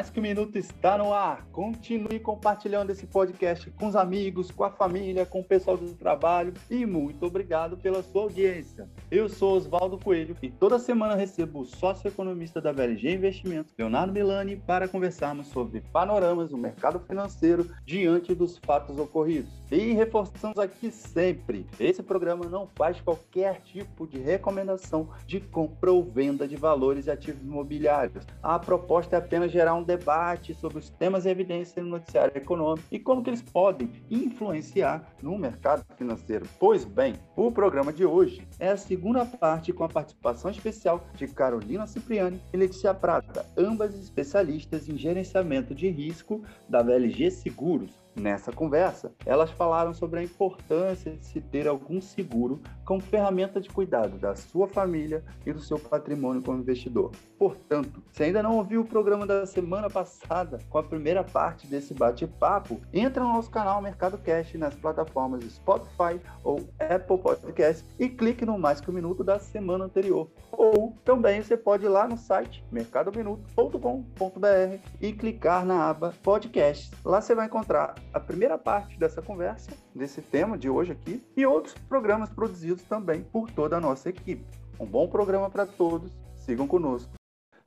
Mais que um minuto está no ar. Continue compartilhando esse podcast com os amigos, com a família, com o pessoal do trabalho e muito obrigado pela sua audiência. Eu sou Oswaldo Coelho e toda semana recebo o sócio-economista da VLG Investimentos, Leonardo Milani, para conversarmos sobre panoramas do mercado financeiro diante dos fatos ocorridos. E reforçamos aqui sempre: esse programa não faz qualquer tipo de recomendação de compra ou venda de valores e ativos imobiliários. A proposta é apenas gerar um debate sobre os temas em evidência no noticiário econômico e como que eles podem influenciar no mercado financeiro. Pois bem, o programa de hoje é a segunda parte com a participação especial de Carolina Cipriani e Letícia Prata, ambas especialistas em gerenciamento de risco da VLG Seguros. Nessa conversa, elas falaram sobre a importância de se ter algum seguro como ferramenta de cuidado da sua família e do seu patrimônio como investidor. Portanto, se ainda não ouviu o programa da semana passada com a primeira parte desse bate-papo, entra no nosso canal Mercado Cash nas plataformas Spotify ou Apple Podcast e clique no Mais que um Minuto da semana anterior. Ou também você pode ir lá no site mercadominuto.com.br e clicar na aba Podcast. Lá você vai encontrar a primeira parte dessa conversa, desse tema de hoje aqui, e outros programas produzidos também por toda a nossa equipe. Um bom programa para todos, sigam conosco.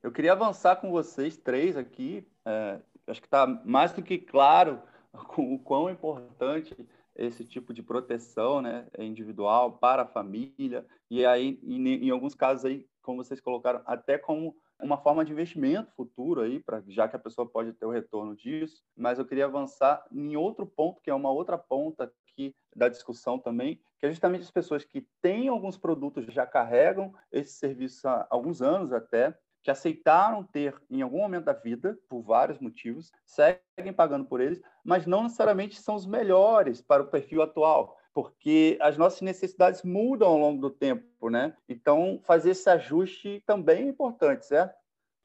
Eu queria avançar com vocês três aqui, é, acho que está mais do que claro o quão importante esse tipo de proteção né, individual para a família, e aí, em, em alguns casos aí, como vocês colocaram, até como uma forma de investimento futuro aí, pra, já que a pessoa pode ter o retorno disso, mas eu queria avançar em outro ponto, que é uma outra ponta aqui da discussão também, que é justamente as pessoas que têm alguns produtos, já carregam esse serviço há alguns anos até, que aceitaram ter em algum momento da vida, por vários motivos, seguem pagando por eles, mas não necessariamente são os melhores para o perfil atual porque as nossas necessidades mudam ao longo do tempo, né? Então, fazer esse ajuste também é importante, certo?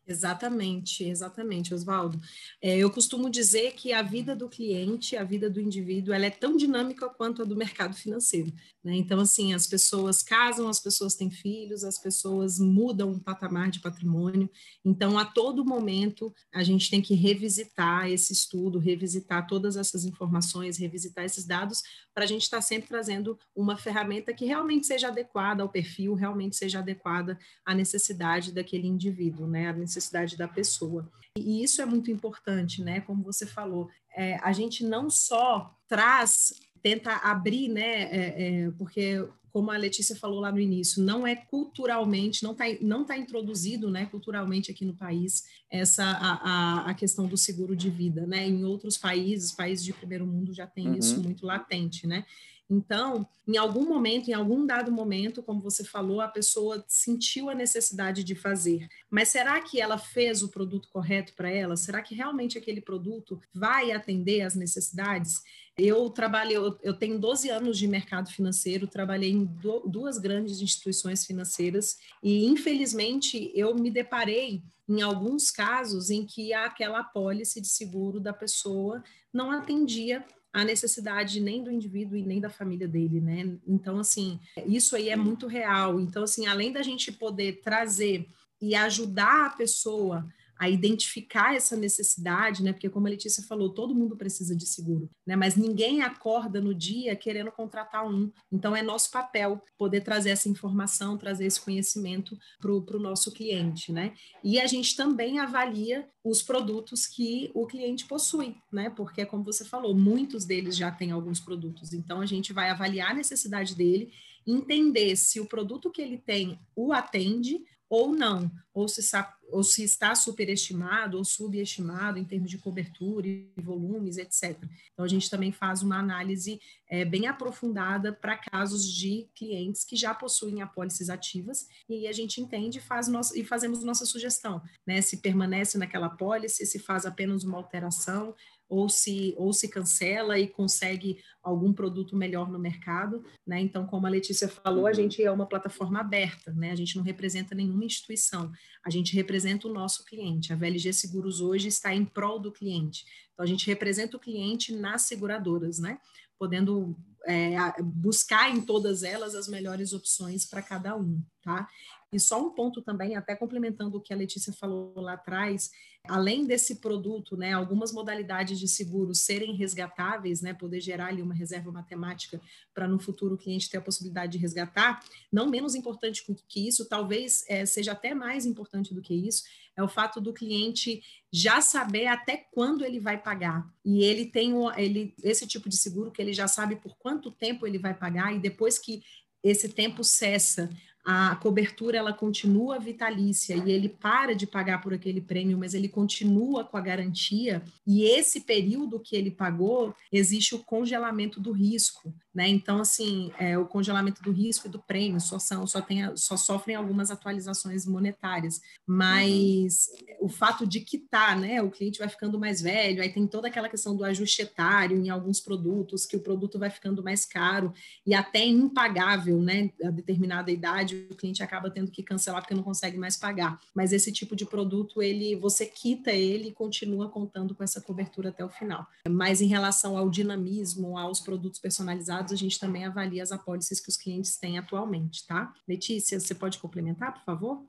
Exatamente, exatamente, Oswaldo. É, eu costumo dizer que a vida do cliente, a vida do indivíduo, ela é tão dinâmica quanto a do mercado financeiro. Né? Então, assim, as pessoas casam, as pessoas têm filhos, as pessoas mudam o patamar de patrimônio. Então, a todo momento, a gente tem que revisitar esse estudo, revisitar todas essas informações, revisitar esses dados, para a gente estar tá sempre trazendo uma ferramenta que realmente seja adequada ao perfil, realmente seja adequada à necessidade daquele indivíduo, né? A necessidade da pessoa. E isso é muito importante, né? Como você falou, é, a gente não só traz tenta abrir, né? É, é, porque como a Letícia falou lá no início, não é culturalmente, não está não tá introduzido, né, culturalmente aqui no país essa a, a, a, questão do seguro de vida, né? Em outros países, países de primeiro mundo já tem uhum. isso muito latente, né? Então, em algum momento, em algum dado momento, como você falou, a pessoa sentiu a necessidade de fazer. Mas será que ela fez o produto correto para ela? Será que realmente aquele produto vai atender às necessidades? Eu trabalhei, eu tenho 12 anos de mercado financeiro, trabalhei em duas grandes instituições financeiras e, infelizmente, eu me deparei em alguns casos em que aquela apólice de seguro da pessoa não atendia a necessidade nem do indivíduo e nem da família dele, né? Então, assim, isso aí é muito real. Então, assim, além da gente poder trazer e ajudar a pessoa a identificar essa necessidade, né? Porque como a Letícia falou, todo mundo precisa de seguro, né? Mas ninguém acorda no dia querendo contratar um. Então é nosso papel poder trazer essa informação, trazer esse conhecimento para o nosso cliente, né? E a gente também avalia os produtos que o cliente possui, né? Porque como você falou, muitos deles já têm alguns produtos. Então a gente vai avaliar a necessidade dele entender se o produto que ele tem o atende ou não, ou se, ou se está superestimado ou subestimado em termos de cobertura e volumes, etc. Então, a gente também faz uma análise é, bem aprofundada para casos de clientes que já possuem apólices ativas, e aí a gente entende faz nosso, e fazemos nossa sugestão, né? Se permanece naquela apólice, se faz apenas uma alteração, ou se, ou se cancela e consegue algum produto melhor no mercado, né? Então, como a Letícia falou, a uhum. gente é uma plataforma aberta, né? A gente não representa nenhuma instituição, a gente representa o nosso cliente. A VLG Seguros hoje está em prol do cliente. Então, a gente representa o cliente nas seguradoras, né? Podendo é, buscar em todas elas as melhores opções para cada um, tá? E só um ponto também, até complementando o que a Letícia falou lá atrás, além desse produto, né, algumas modalidades de seguro serem resgatáveis, né, poder gerar ali uma reserva matemática para no futuro o cliente ter a possibilidade de resgatar, não menos importante que isso, talvez é, seja até mais importante do que isso, é o fato do cliente já saber até quando ele vai pagar. E ele tem um, ele, esse tipo de seguro que ele já sabe por quanto tempo ele vai pagar, e depois que esse tempo cessa, a cobertura ela continua vitalícia e ele para de pagar por aquele prêmio, mas ele continua com a garantia, e esse período que ele pagou, existe o congelamento do risco, né? Então, assim, é, o congelamento do risco e do prêmio só, são, só, tem, só sofrem algumas atualizações monetárias, mas uhum. o fato de quitar, né? O cliente vai ficando mais velho, aí tem toda aquela questão do ajuste etário em alguns produtos, que o produto vai ficando mais caro e até impagável, né? A determinada idade o cliente acaba tendo que cancelar porque não consegue mais pagar. Mas esse tipo de produto, ele você quita ele e continua contando com essa cobertura até o final. Mas em relação ao dinamismo, aos produtos personalizados, a gente também avalia as apólices que os clientes têm atualmente, tá? Letícia, você pode complementar, por favor?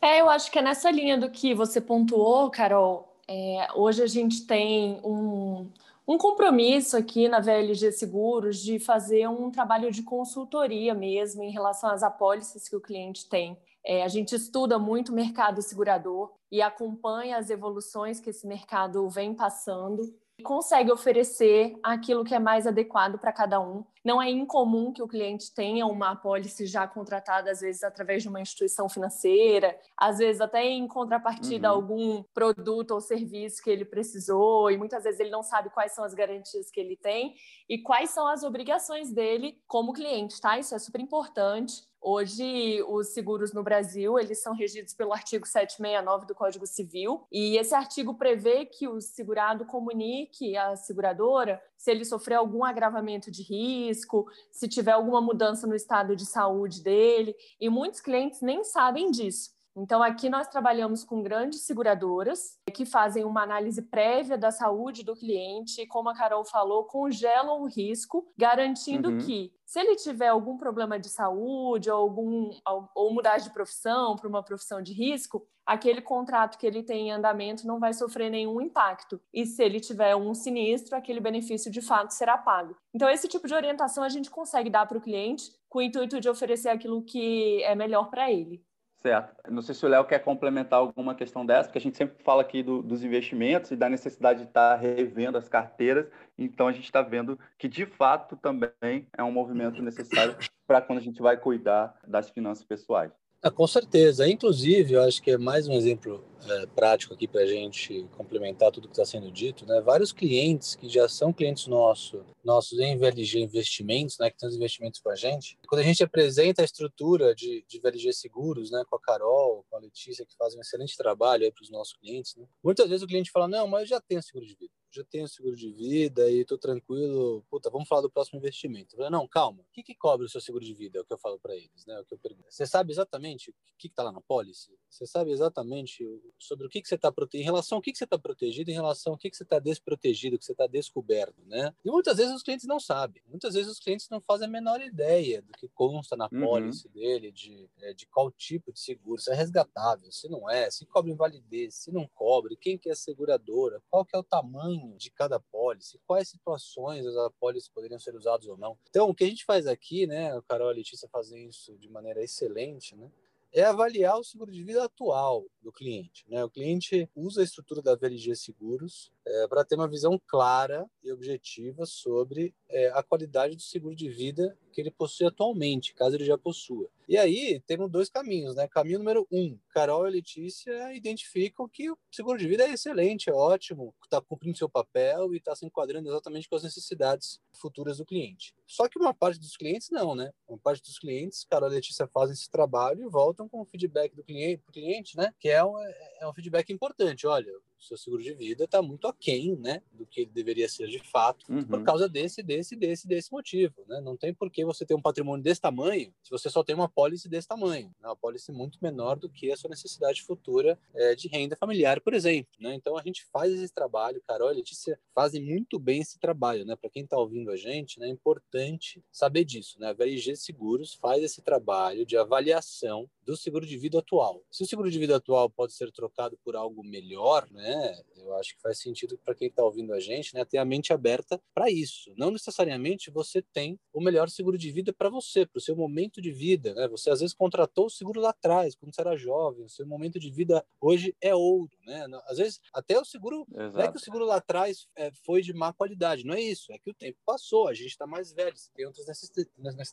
É, eu acho que é nessa linha do que você pontuou, Carol. É, hoje a gente tem um, um compromisso aqui na VLG Seguros de fazer um trabalho de consultoria mesmo em relação às apólices que o cliente tem. É, a gente estuda muito o mercado segurador e acompanha as evoluções que esse mercado vem passando consegue oferecer aquilo que é mais adequado para cada um. Não é incomum que o cliente tenha uma apólice já contratada, às vezes através de uma instituição financeira, às vezes até em contrapartida uhum. algum produto ou serviço que ele precisou, e muitas vezes ele não sabe quais são as garantias que ele tem e quais são as obrigações dele como cliente, tá? Isso é super importante. Hoje, os seguros no Brasil, eles são regidos pelo artigo 769 do Código Civil, e esse artigo prevê que o segurado comunique à seguradora se ele sofrer algum agravamento de risco, se tiver alguma mudança no estado de saúde dele, e muitos clientes nem sabem disso. Então, aqui nós trabalhamos com grandes seguradoras que fazem uma análise prévia da saúde do cliente e, como a Carol falou, congelam o risco, garantindo uhum. que, se ele tiver algum problema de saúde ou, algum, ou mudar de profissão para uma profissão de risco, aquele contrato que ele tem em andamento não vai sofrer nenhum impacto. E se ele tiver um sinistro, aquele benefício de fato será pago. Então, esse tipo de orientação a gente consegue dar para o cliente com o intuito de oferecer aquilo que é melhor para ele. Certo. Não sei se o Léo quer complementar alguma questão dessa, porque a gente sempre fala aqui do, dos investimentos e da necessidade de estar revendo as carteiras. Então, a gente está vendo que, de fato, também é um movimento necessário para quando a gente vai cuidar das finanças pessoais. Ah, com certeza. Inclusive, eu acho que é mais um exemplo é, prático aqui para a gente complementar tudo que está sendo dito. Né? Vários clientes que já são clientes nossos, nossos em VLG Investimentos, né, que têm os investimentos com a gente, quando a gente apresenta a estrutura de, de VLG Seguros, né, com a Carol, com a Letícia, que fazem um excelente trabalho para os nossos clientes, né? muitas vezes o cliente fala: Não, mas eu já tenho seguro de vida já tenho seguro de vida e estou tranquilo. Puta, vamos falar do próximo investimento. Eu falei, não, calma. O que, que cobre o seu seguro de vida? É o que eu falo para eles, né? É o que eu pergunto. Você sabe exatamente o que está lá na pólice? Você sabe exatamente sobre o que, que você está protegido, em relação ao que, que você está protegido, em relação ao que, que você está desprotegido, que você está descoberto, né? E muitas vezes os clientes não sabem. Muitas vezes os clientes não fazem a menor ideia do que consta na uhum. pólice dele, de, é, de qual tipo de seguro, se é resgatável, se não é, se cobre invalidez, se não cobre, quem que é a seguradora, qual que é o tamanho de cada apólice, quais situações as apólices poderiam ser usadas ou não. Então, o que a gente faz aqui, né, o Carol e a Letícia fazem isso de maneira excelente, né, é avaliar o seguro de vida atual do cliente. Né? O cliente usa a estrutura da VLG Seguros é, para ter uma visão clara e objetiva sobre é, a qualidade do seguro de vida que ele possui atualmente, caso ele já possua. E aí temos dois caminhos, né? Caminho número um, Carol e Letícia identificam que o seguro de vida é excelente, é ótimo, está cumprindo seu papel e está se enquadrando exatamente com as necessidades futuras do cliente. Só que uma parte dos clientes não, né? Uma parte dos clientes, Carol e Letícia fazem esse trabalho e voltam com o feedback do cliente, cliente, né? Que é um, é um feedback importante. Olha, seu seguro de vida está muito aquém, né, do que ele deveria ser de fato, uhum. por causa desse, desse, desse, desse motivo, né? Não tem por que você ter um patrimônio desse tamanho se você só tem uma pólice desse tamanho, né? uma pólice muito menor do que a sua necessidade futura é, de renda familiar, por exemplo, né? Então a gente faz esse trabalho, Carol e Letícia fazem muito bem esse trabalho, né? Para quem está ouvindo a gente, né, é importante saber disso, né? A VLG Seguros faz esse trabalho de avaliação do seguro de vida atual. Se o seguro de vida atual pode ser trocado por algo melhor, né? Eu acho que faz sentido para quem está ouvindo a gente, né? Ter a mente aberta para isso. Não necessariamente você tem o melhor seguro de vida para você, para o seu momento de vida, né? Você às vezes contratou o seguro lá atrás, quando você era jovem. O seu momento de vida hoje é outro, né? Às vezes até o seguro, Exato. não é que o seguro lá atrás é, foi de má qualidade, não é isso. É que o tempo passou, a gente está mais velho, tem outras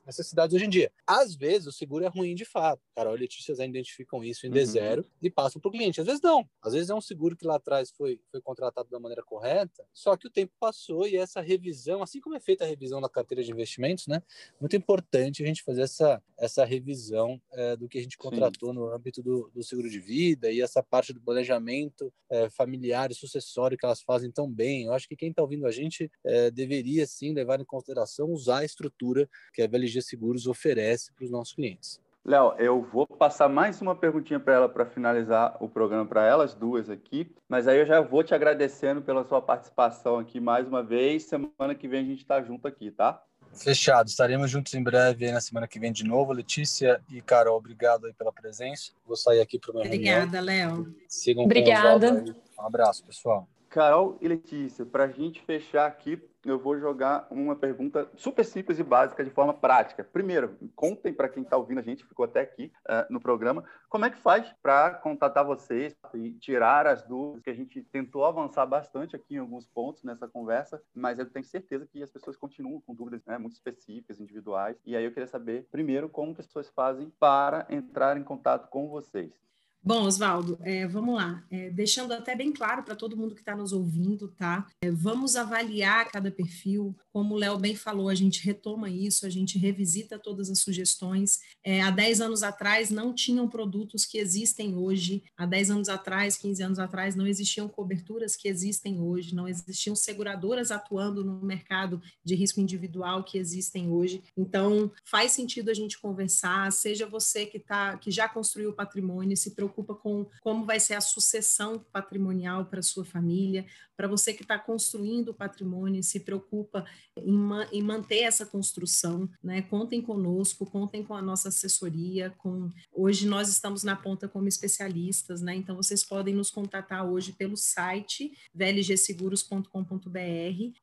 necessidades hoje em dia. Às vezes o seguro é ruim de fato. Cara, olha Letícias identificam isso em uhum. D0 e passam para o cliente. Às vezes não. Às vezes é um seguro que lá atrás foi, foi contratado da maneira correta, só que o tempo passou e essa revisão, assim como é feita a revisão da carteira de investimentos, né? Muito importante a gente fazer essa, essa revisão é, do que a gente contratou Sim. no âmbito do, do, seguro de vida e essa parte do planejamento é, familiar e sucessório que elas fazem tão bem. Eu acho que quem está ouvindo a gente é, deveria sim levar em consideração usar a estrutura que a VLG Seguros oferece para os nossos clientes. Léo, eu vou passar mais uma perguntinha para ela para finalizar o programa para elas duas aqui, mas aí eu já vou te agradecendo pela sua participação aqui mais uma vez. Semana que vem a gente está junto aqui, tá? Fechado. Estaremos juntos em breve na semana que vem de novo. Letícia e Carol, obrigado aí pela presença. Vou sair aqui para o meu Obrigada, Léo. Sigam Obrigada. Um abraço, pessoal. Carol e Letícia, para a gente fechar aqui, eu vou jogar uma pergunta super simples e básica de forma prática. Primeiro, contem para quem está ouvindo a gente, ficou até aqui uh, no programa, como é que faz para contatar vocês e tirar as dúvidas, que a gente tentou avançar bastante aqui em alguns pontos nessa conversa, mas eu tenho certeza que as pessoas continuam com dúvidas né, muito específicas, individuais, e aí eu queria saber, primeiro, como as pessoas fazem para entrar em contato com vocês. Bom, Oswaldo, é, vamos lá. É, deixando até bem claro para todo mundo que está nos ouvindo, tá? É, vamos avaliar cada perfil. Como o Léo bem falou, a gente retoma isso, a gente revisita todas as sugestões. É, há 10 anos atrás não tinham produtos que existem hoje. Há 10 anos atrás, 15 anos atrás, não existiam coberturas que existem hoje, não existiam seguradoras atuando no mercado de risco individual que existem hoje. Então, faz sentido a gente conversar, seja você que, tá, que já construiu o patrimônio, se preocupe preocupa com como vai ser a sucessão patrimonial para sua família, para você que está construindo o patrimônio, se preocupa em, ma em, manter essa construção, né? Contem conosco, contem com a nossa assessoria. Com hoje nós estamos na ponta como especialistas, né? Então vocês podem nos contatar hoje pelo site vlgseguros.com.br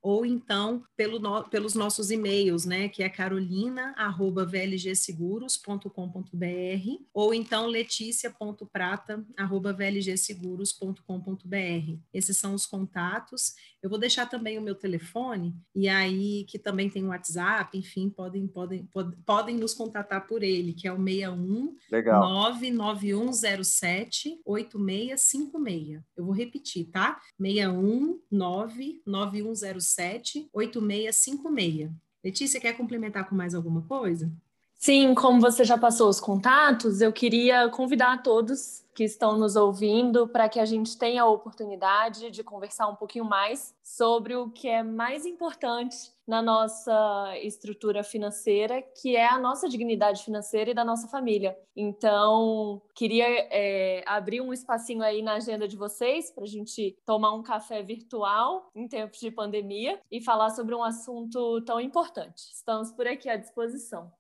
ou então pelo no pelos nossos e-mails, né? Que é carolina@vlgseguros.com.br ou então letícia.prata@vlgseguros.com.br. Esses são os contatos contatos. Eu vou deixar também o meu telefone, e aí, que também tem o WhatsApp, enfim, podem, podem, pod, podem nos contatar por ele, que é o 61 Legal. 99107 8656. Eu vou repetir, tá? 61 99107 8656. Letícia, quer complementar com mais alguma coisa? Sim, como você já passou os contatos, eu queria convidar a todos que estão nos ouvindo para que a gente tenha a oportunidade de conversar um pouquinho mais sobre o que é mais importante na nossa estrutura financeira, que é a nossa dignidade financeira e da nossa família. Então, queria é, abrir um espacinho aí na agenda de vocês para a gente tomar um café virtual em tempos de pandemia e falar sobre um assunto tão importante. Estamos por aqui à disposição.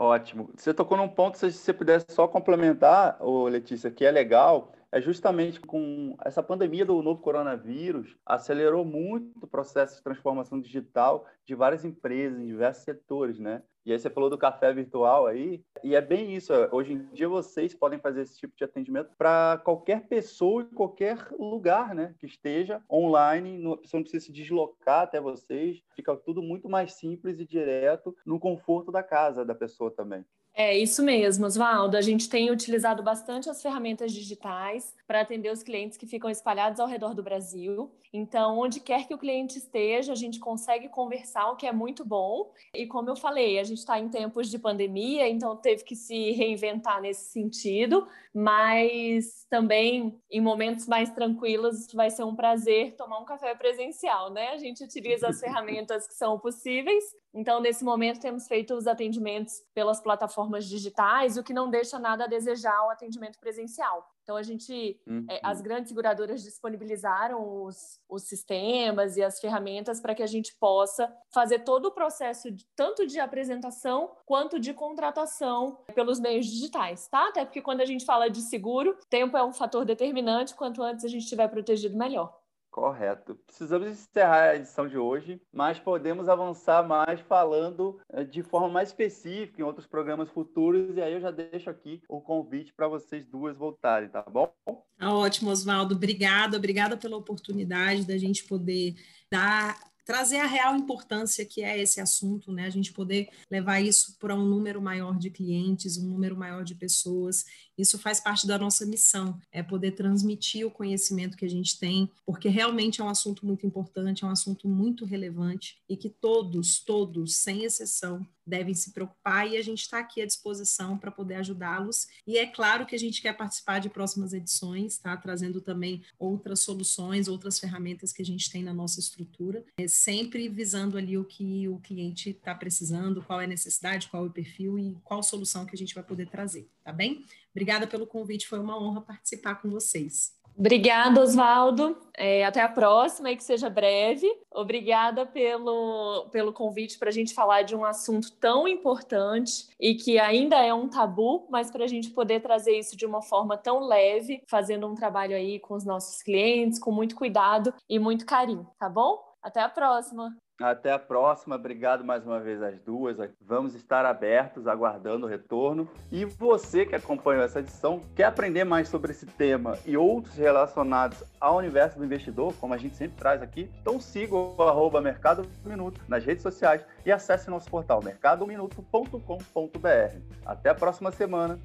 Ótimo. Você tocou num ponto, se você pudesse só complementar, Letícia, que é legal, é justamente com essa pandemia do novo coronavírus, acelerou muito o processo de transformação digital de várias empresas, em diversos setores, né? E aí você falou do café virtual aí, e é bem isso. Hoje em dia vocês podem fazer esse tipo de atendimento para qualquer pessoa em qualquer lugar, né? Que esteja online, a pessoa não precisa se deslocar até vocês, fica tudo muito mais simples e direto no conforto da casa da pessoa também. É isso mesmo, Oswaldo. A gente tem utilizado bastante as ferramentas digitais para atender os clientes que ficam espalhados ao redor do Brasil. Então, onde quer que o cliente esteja, a gente consegue conversar, o que é muito bom. E como eu falei, a gente está em tempos de pandemia, então teve que se reinventar nesse sentido, mas também em momentos mais tranquilos vai ser um prazer tomar um café presencial, né? A gente utiliza as ferramentas que são possíveis. Então, nesse momento, temos feito os atendimentos pelas plataformas digitais, o que não deixa nada a desejar o atendimento presencial. Então, a gente, uhum. é, as grandes seguradoras disponibilizaram os, os sistemas e as ferramentas para que a gente possa fazer todo o processo, de, tanto de apresentação quanto de contratação pelos meios digitais, tá? Até porque quando a gente fala de seguro, tempo é um fator determinante, quanto antes a gente estiver protegido, melhor. Correto. Precisamos encerrar a edição de hoje, mas podemos avançar mais falando eh, de forma mais específica em outros programas futuros. E aí eu já deixo aqui o convite para vocês duas voltarem, tá bom? Tá ótimo, Oswaldo. Obrigada, obrigada pela oportunidade da gente poder dar trazer a real importância que é esse assunto, né? A gente poder levar isso para um número maior de clientes, um número maior de pessoas isso faz parte da nossa missão, é poder transmitir o conhecimento que a gente tem, porque realmente é um assunto muito importante, é um assunto muito relevante e que todos, todos, sem exceção, devem se preocupar e a gente está aqui à disposição para poder ajudá-los. E é claro que a gente quer participar de próximas edições, tá? Trazendo também outras soluções, outras ferramentas que a gente tem na nossa estrutura, é sempre visando ali o que o cliente está precisando, qual é a necessidade, qual é o perfil e qual solução que a gente vai poder trazer, tá bem? Obrigada pelo convite, foi uma honra participar com vocês. Obrigada, Oswaldo. É, até a próxima e que seja breve. Obrigada pelo, pelo convite para a gente falar de um assunto tão importante e que ainda é um tabu, mas para a gente poder trazer isso de uma forma tão leve, fazendo um trabalho aí com os nossos clientes, com muito cuidado e muito carinho, tá bom? Até a próxima. Até a próxima. Obrigado mais uma vez às duas. Vamos estar abertos, aguardando o retorno. E você que acompanhou essa edição, quer aprender mais sobre esse tema e outros relacionados ao universo do investidor, como a gente sempre traz aqui, então siga o arroba Mercado Minuto nas redes sociais e acesse nosso portal mercadominuto.com.br. Até a próxima semana.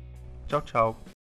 Tchau, tchau.